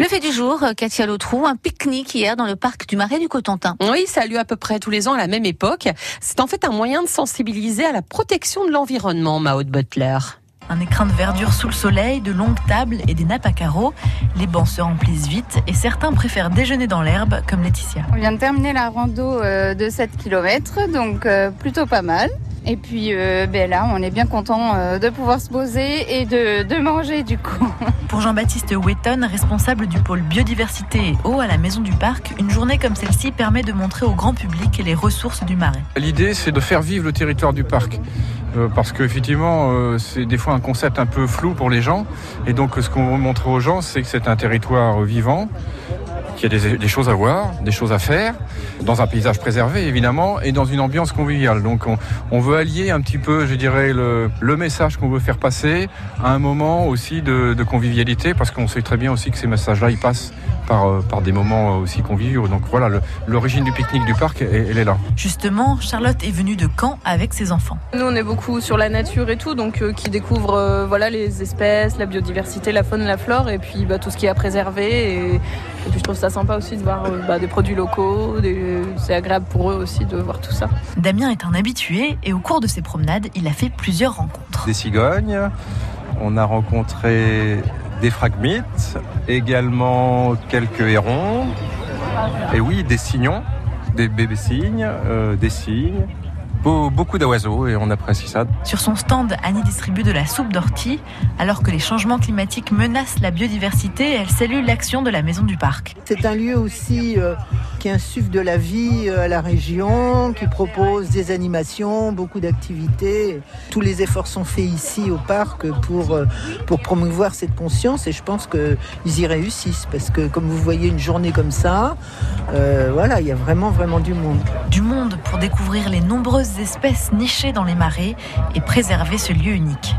Le fait du jour, Katia Lautrou, un pique-nique hier dans le parc du Marais du Cotentin. Oui, ça a lieu à peu près tous les ans à la même époque. C'est en fait un moyen de sensibiliser à la protection de l'environnement, Maud Butler. Un écrin de verdure sous le soleil, de longues tables et des nappes à carreaux. Les bancs se remplissent vite et certains préfèrent déjeuner dans l'herbe, comme Laetitia. On vient de terminer la rando euh, de 7 km, donc euh, plutôt pas mal. Et puis euh, ben là, on est bien content euh, de pouvoir se poser et de, de manger du coup. Pour Jean-Baptiste Wetton, responsable du pôle biodiversité et eau à la Maison du Parc, une journée comme celle-ci permet de montrer au grand public les ressources du marais. L'idée, c'est de faire vivre le territoire du parc. Euh, parce qu'effectivement, euh, c'est des fois un concept un peu flou pour les gens. Et donc, ce qu'on veut montrer aux gens, c'est que c'est un territoire vivant, qu'il y a des, des, choses à voir, des choses à faire, dans un paysage préservé évidemment, et dans une ambiance conviviale. Donc on, on veut allier un petit peu, je dirais, le, le message qu'on veut faire passer à un moment aussi de, de convivialité, parce qu'on sait très bien aussi que ces messages-là, ils passent par, par des moments aussi conviviaux. Donc voilà, l'origine du pique-nique du parc, elle, elle, est là. Justement, Charlotte est venue de Caen avec ses enfants. Nous, on est beaucoup sur la nature et tout, donc euh, qui découvre euh, voilà les espèces, la biodiversité, la faune, la flore, et puis bah, tout ce qui est à préserver. Et, et puis je trouve ça sympa aussi de voir euh, bah, des produits locaux. C'est agréable pour eux aussi de voir tout ça. Damien est un habitué et au cours de ses promenades, il a fait plusieurs rencontres. Des cigognes, on a rencontré des fragmites, également quelques hérons, et oui, des signons, des bébés cygnes, euh, des cygnes, beaucoup d'oiseaux et on apprécie ça. Sur son stand, Annie distribue de la soupe d'ortie. Alors que les changements climatiques menacent la biodiversité, elle salue l'action de la Maison du Parc. C'est un lieu aussi euh, qui insuffle de la vie euh, à la région, qui propose des animations, beaucoup d'activités. Tous les efforts sont faits ici au parc pour, euh, pour promouvoir cette conscience et je pense qu'ils y réussissent parce que comme vous voyez une journée comme ça, euh, voilà, il y a vraiment vraiment du monde. Du monde pour découvrir les nombreuses espèces nichées dans les marais et préserver ce lieu unique.